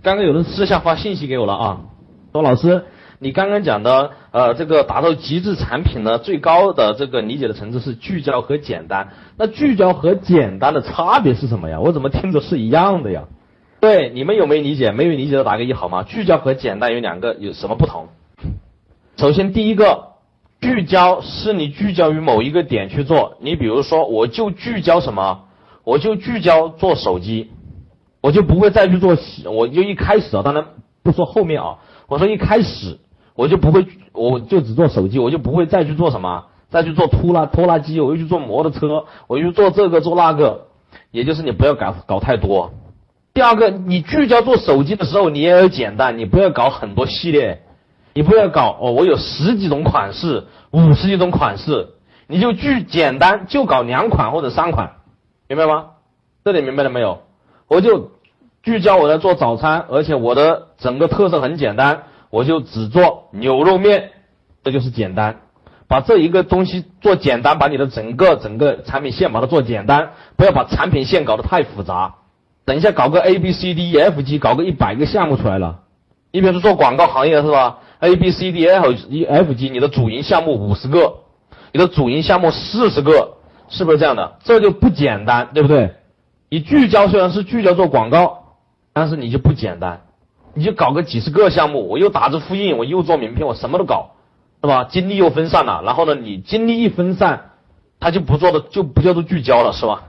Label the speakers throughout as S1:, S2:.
S1: 刚刚有人私下发信息给我了啊，说老师，你刚刚讲的呃这个达到极致产品呢，最高的这个理解的层次是聚焦和简单。那聚焦和简单的差别是什么呀？我怎么听着是一样的呀？对，你们有没有理解？没有理解的打个一好吗？聚焦和简单有两个有什么不同？首先第一个，聚焦是你聚焦于某一个点去做。你比如说，我就聚焦什么？我就聚焦做手机，我就不会再去做。我就一开始啊，当然不说后面啊，我说一开始我就不会，我就只做手机，我就不会再去做什么，再去做拖拉拖拉机，我又去做摩托车，我又做这个做那个。也就是你不要搞搞太多。第二个，你聚焦做手机的时候，你也要简单，你不要搞很多系列，你不要搞哦，我有十几种款式，五十几种款式，你就聚简单，就搞两款或者三款，明白吗？这里明白了没有？我就聚焦我在做早餐，而且我的整个特色很简单，我就只做牛肉面，这就是简单。把这一个东西做简单，把你的整个整个产品线把它做简单，不要把产品线搞得太复杂。等一下搞个 A B C D E F G，搞个一百个项目出来了。你比如说做广告行业是吧？A B C D F E F G，你的主营项目五十个，你的主营项目四十个，是不是这样的？这就不简单，对不对？你聚焦虽然是聚焦做广告，但是你就不简单，你就搞个几十个项目，我又打字复印，我又做名片，我什么都搞，是吧？精力又分散了，然后呢，你精力一分散，他就不做的就不叫做聚焦了，是吧？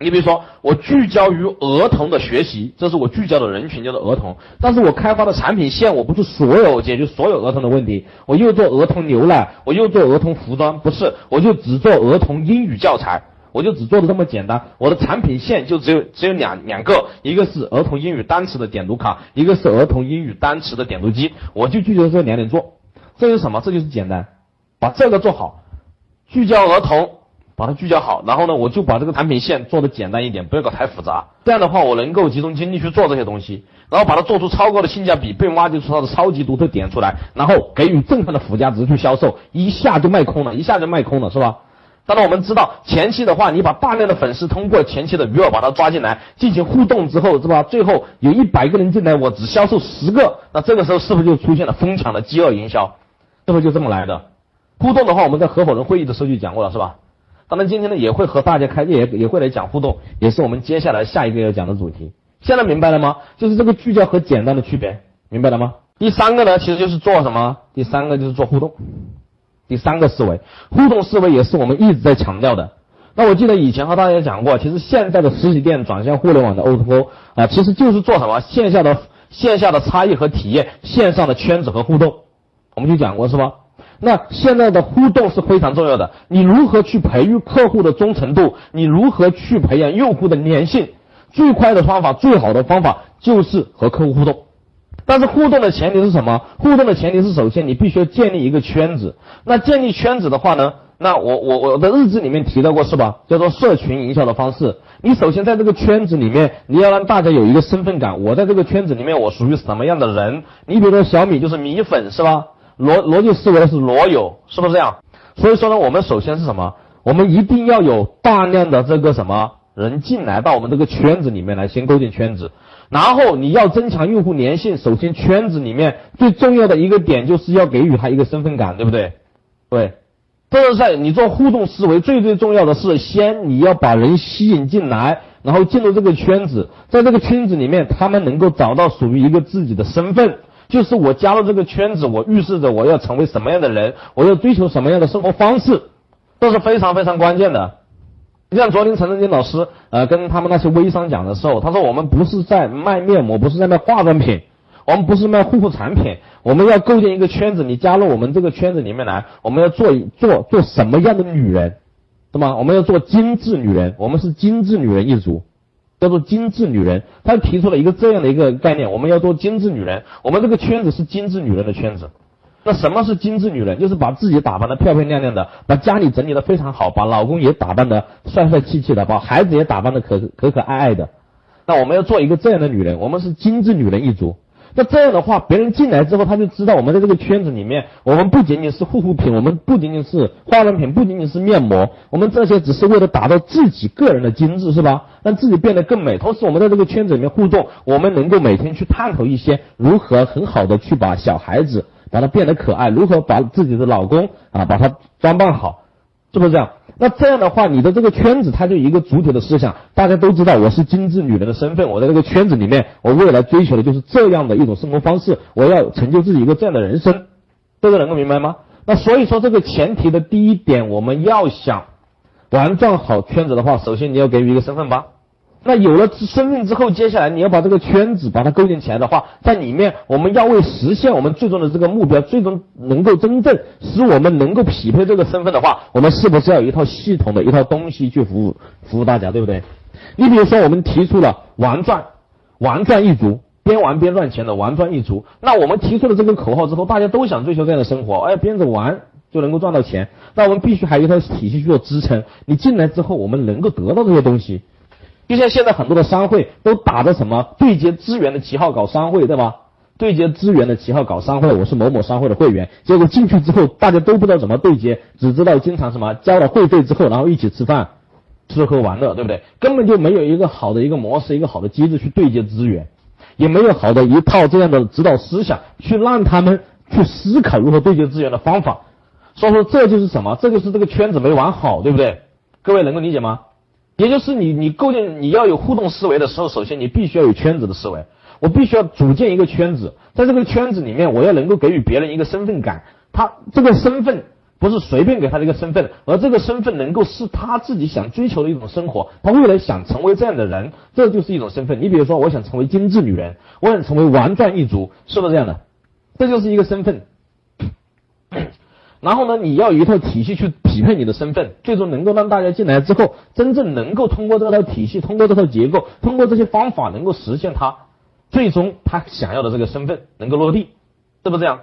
S1: 你比如说，我聚焦于儿童的学习，这是我聚焦的人群，叫做儿童。但是我开发的产品线，我不是所有解决所有儿童的问题。我又做儿童牛奶，我又做儿童服装，不是，我就只做儿童英语教材，我就只做的这么简单。我的产品线就只有只有两两个，一个是儿童英语单词的点读卡，一个是儿童英语单词的点读机，我就聚焦这两点做。这是什么？这就是简单，把这个做好，聚焦儿童。把它聚焦好，然后呢，我就把这个产品线做的简单一点，不要搞太复杂。这样的话，我能够集中精力去做这些东西，然后把它做出超高的性价比，被挖掘出它的超级独特点出来，然后给予震撼的附加值去销售，一下就卖空了，一下就卖空了，是吧？当然，我们知道前期的话，你把大量的粉丝通过前期的鱼饵把它抓进来进行互动之后，是吧？最后有一百个人进来，我只销售十个，那这个时候是不是就出现了疯抢的饥饿营销？是不是就这么来的？互动的话，我们在合伙人会议的时候就讲过了，是吧？当然，今天呢也会和大家开也也会来讲互动，也是我们接下来下一个要讲的主题。现在明白了吗？就是这个聚焦和简单的区别，明白了吗？第三个呢，其实就是做什么？第三个就是做互动。第三个思维，互动思维也是我们一直在强调的。那我记得以前和大家讲过，其实现在的实体店转向互联网的 O2O 啊，其实就是做什么线下的线下的差异和体验，线上的圈子和互动，我们就讲过是吧？那现在的互动是非常重要的，你如何去培育客户的忠诚度？你如何去培养用户的粘性？最快的方法，最好的方法就是和客户互动。但是互动的前提是什么？互动的前提是首先你必须要建立一个圈子。那建立圈子的话呢？那我我我的日志里面提到过是吧？叫做社群营销的方式。你首先在这个圈子里面，你要让大家有一个身份感。我在这个圈子里面，我属于什么样的人？你比如说小米就是米粉是吧？逻逻辑思维是罗友，是不是这样？所以说呢，我们首先是什么？我们一定要有大量的这个什么人进来到我们这个圈子里面来，先构建圈子。然后你要增强用户粘性，首先圈子里面最重要的一个点就是要给予他一个身份感，对不对？对，这是在你做互动思维最最重要的是，先你要把人吸引进来，然后进入这个圈子，在这个圈子里面，他们能够找到属于一个自己的身份。就是我加入这个圈子，我预示着我要成为什么样的人，我要追求什么样的生活方式，这是非常非常关键的。你像昨天陈正金老师呃跟他们那些微商讲的时候，他说我们不是在卖面膜，不是在卖化妆品，我们不是卖护肤产品，我们要构建一个圈子，你加入我们这个圈子里面来，我们要做做做什么样的女人，对吗？我们要做精致女人，我们是精致女人一族。叫做精致女人，他提出了一个这样的一个概念，我们要做精致女人。我们这个圈子是精致女人的圈子。那什么是精致女人？就是把自己打扮的漂漂亮亮的，把家里整理的非常好，把老公也打扮的帅帅气气的，把孩子也打扮的可可可爱爱的。那我们要做一个这样的女人，我们是精致女人一族。那这样的话，别人进来之后，他就知道我们在这个圈子里面，我们不仅仅是护肤品，我们不仅仅是化妆品，不仅仅是面膜，我们这些只是为了达到自己个人的精致，是吧？让自己变得更美。同时，我们在这个圈子里面互动，我们能够每天去探讨一些如何很好的去把小孩子把他变得可爱，如何把自己的老公啊把他装扮好。是不是这样？那这样的话，你的这个圈子它就一个主体的思想，大家都知道我是精致女人的身份，我在这个圈子里面，我未来追求的就是这样的一种生活方式，我要成就自己一个这样的人生，这个能够明白吗？那所以说，这个前提的第一点，我们要想玩转好圈子的话，首先你要给予一个身份吧。那有了身份之后，接下来你要把这个圈子把它构建起来的话，在里面我们要为实现我们最终的这个目标，最终能够真正使我们能够匹配这个身份的话，我们是不是要有一套系统的一套东西去服务服务大家，对不对？你比如说，我们提出了玩转，玩转一族，边玩边赚钱的玩转一族。那我们提出了这个口号之后，大家都想追求这样的生活，哎，边着玩就能够赚到钱。那我们必须还有一套体系去做支撑。你进来之后，我们能够得到这些东西。就像现在很多的商会都打着什么对接资源的旗号搞商会，对吧？对接资源的旗号搞商会，我是某某商会的会员，结果进去之后大家都不知道怎么对接，只知道经常什么交了会费之后，然后一起吃饭、吃喝玩乐，对不对？根本就没有一个好的一个模式，一个好的机制去对接资源，也没有好的一套这样的指导思想去让他们去思考如何对接资源的方法。所以说这就是什么？这就是这个圈子没玩好，对不对？各位能够理解吗？也就是你，你构建你要有互动思维的时候，首先你必须要有圈子的思维。我必须要组建一个圈子，在这个圈子里面，我要能够给予别人一个身份感。他这个身份不是随便给他的一个身份，而这个身份能够是他自己想追求的一种生活。他未来想成为这样的人，这就是一种身份。你比如说，我想成为精致女人，我想成为玩转一族，是不是这样的？这就是一个身份。然后呢，你要有一套体系去匹配你的身份，最终能够让大家进来之后，真正能够通过这套体系，通过这套结构，通过这些方法，能够实现他最终他想要的这个身份能够落地，是不是这样？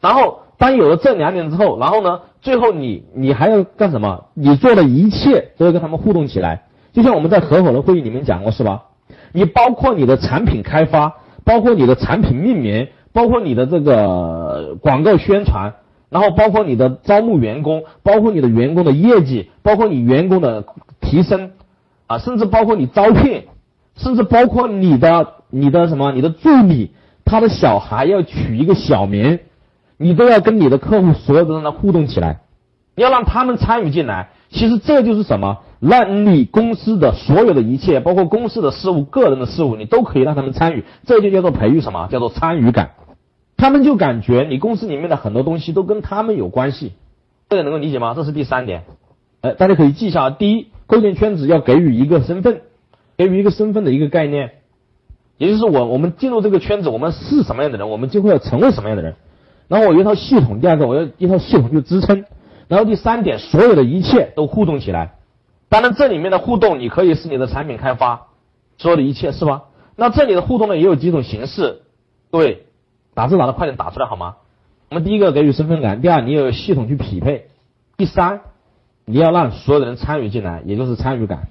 S1: 然后当有了这两点之后，然后呢，最后你你还要干什么？你做的一切都要跟他们互动起来，就像我们在合伙人会议里面讲过，是吧？你包括你的产品开发，包括你的产品命名，包括你的这个广告宣传。然后包括你的招募员工，包括你的员工的业绩，包括你员工的提升，啊，甚至包括你招聘，甚至包括你的你的什么，你的助理，他的小孩要取一个小名，你都要跟你的客户所有的人来互动起来，你要让他们参与进来。其实这就是什么，让你公司的所有的一切，包括公司的事务、个人的事务，你都可以让他们参与。这就叫做培育什么？叫做参与感。他们就感觉你公司里面的很多东西都跟他们有关系，这个能够理解吗？这是第三点，呃，大家可以记一下。第一，构建圈子要给予一个身份，给予一个身份的一个概念，也就是我我们进入这个圈子，我们是什么样的人，我们就会要成为什么样的人。然后我有一套系统，第二个我要一套系统去支撑。然后第三点，所有的一切都互动起来。当然，这里面的互动你可以是你的产品开发，所有的一切是吧？那这里的互动呢也有几种形式，各位。打字打的快点打出来好吗？我们第一个给予身份感，第二你有系统去匹配，第三你要让所有人参与进来，也就是参与感。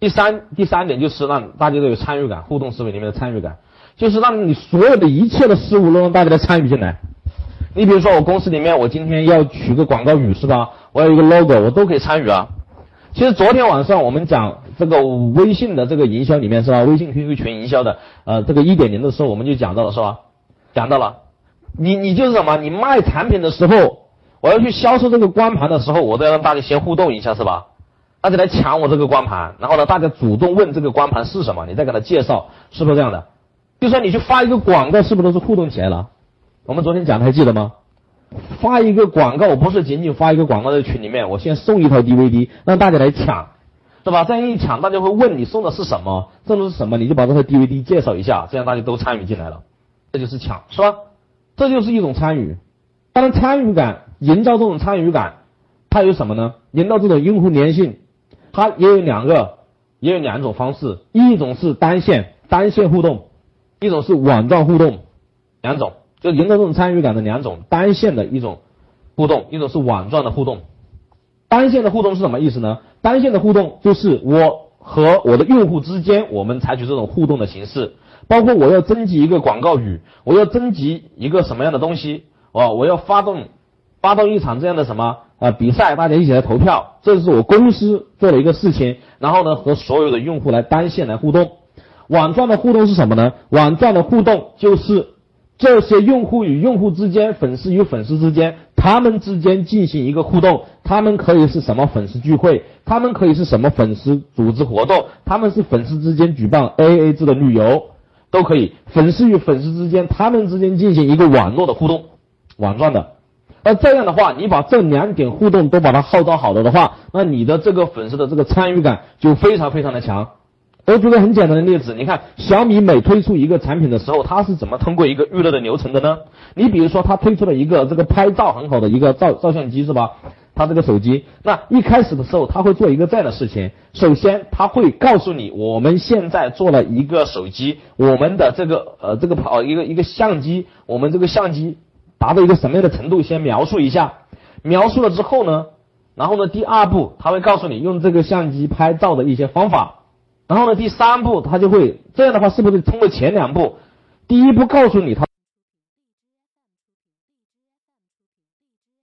S1: 第三第三点就是让大家都有参与感，互动思维里面的参与感，就是让你所有的一切的事物都让大家来参与进来。你比如说我公司里面，我今天要取个广告语是吧？我要一个 logo，我都可以参与啊。其实昨天晚上我们讲这个微信的这个营销里面是吧？微信 QQ 群营销的呃这个一点零的时候，我们就讲到了是吧？讲到了，你你就是什么？你卖产品的时候，我要去销售这个光盘的时候，我都要让大家先互动一下，是吧？大家来抢我这个光盘，然后呢，大家主动问这个光盘是什么，你再给他介绍，是不是这样的？就说你去发一个广告，是不是都是互动起来了？我们昨天讲的还记得吗？发一个广告，我不是仅仅发一个广告在群里面，我先送一套 DVD 让大家来抢，是吧？这样一抢，大家会问你送的是什么，送的是什么，你就把这套 DVD 介绍一下，这样大家都参与进来了。这就是抢，是吧？这就是一种参与。当，参与感营造这种参与感，它有什么呢？营造这种用户粘性，它也有两个，也有两种方式。一种是单线单线互动，一种是网状互动，两种就营造这种参与感的两种单线的一种互动，一种是网状的互动。单线的互动是什么意思呢？单线的互动就是我和我的用户之间，我们采取这种互动的形式，包括我要征集一个广告语，我要征集一个什么样的东西，哦，我要发动发动一场这样的什么啊比赛，大家一起来投票，这是我公司做的一个事情，然后呢和所有的用户来单线来互动。网站的互动是什么呢？网站的互动就是这些用户与用户之间，粉丝与粉丝之间。他们之间进行一个互动，他们可以是什么粉丝聚会，他们可以是什么粉丝组织活动，他们是粉丝之间举办 A A 制的旅游，都可以。粉丝与粉丝之间，他们之间进行一个网络的互动，网状的。那这样的话，你把这两点互动都把它号召好了的话，那你的这个粉丝的这个参与感就非常非常的强。我举个很简单的例子，你看小米每推出一个产品的时候，它是怎么通过一个预热的流程的呢？你比如说，它推出了一个这个拍照很好的一个照照相机是吧？他这个手机，那一开始的时候，他会做一个这样的事情。首先，他会告诉你，我们现在做了一个手机，我们的这个呃这个跑一个一个相机，我们这个相机达到一个什么样的程度，先描述一下。描述了之后呢，然后呢，第二步，他会告诉你用这个相机拍照的一些方法。然后呢，第三步他就会这样的话，是不是通过前两步？第一步告诉你他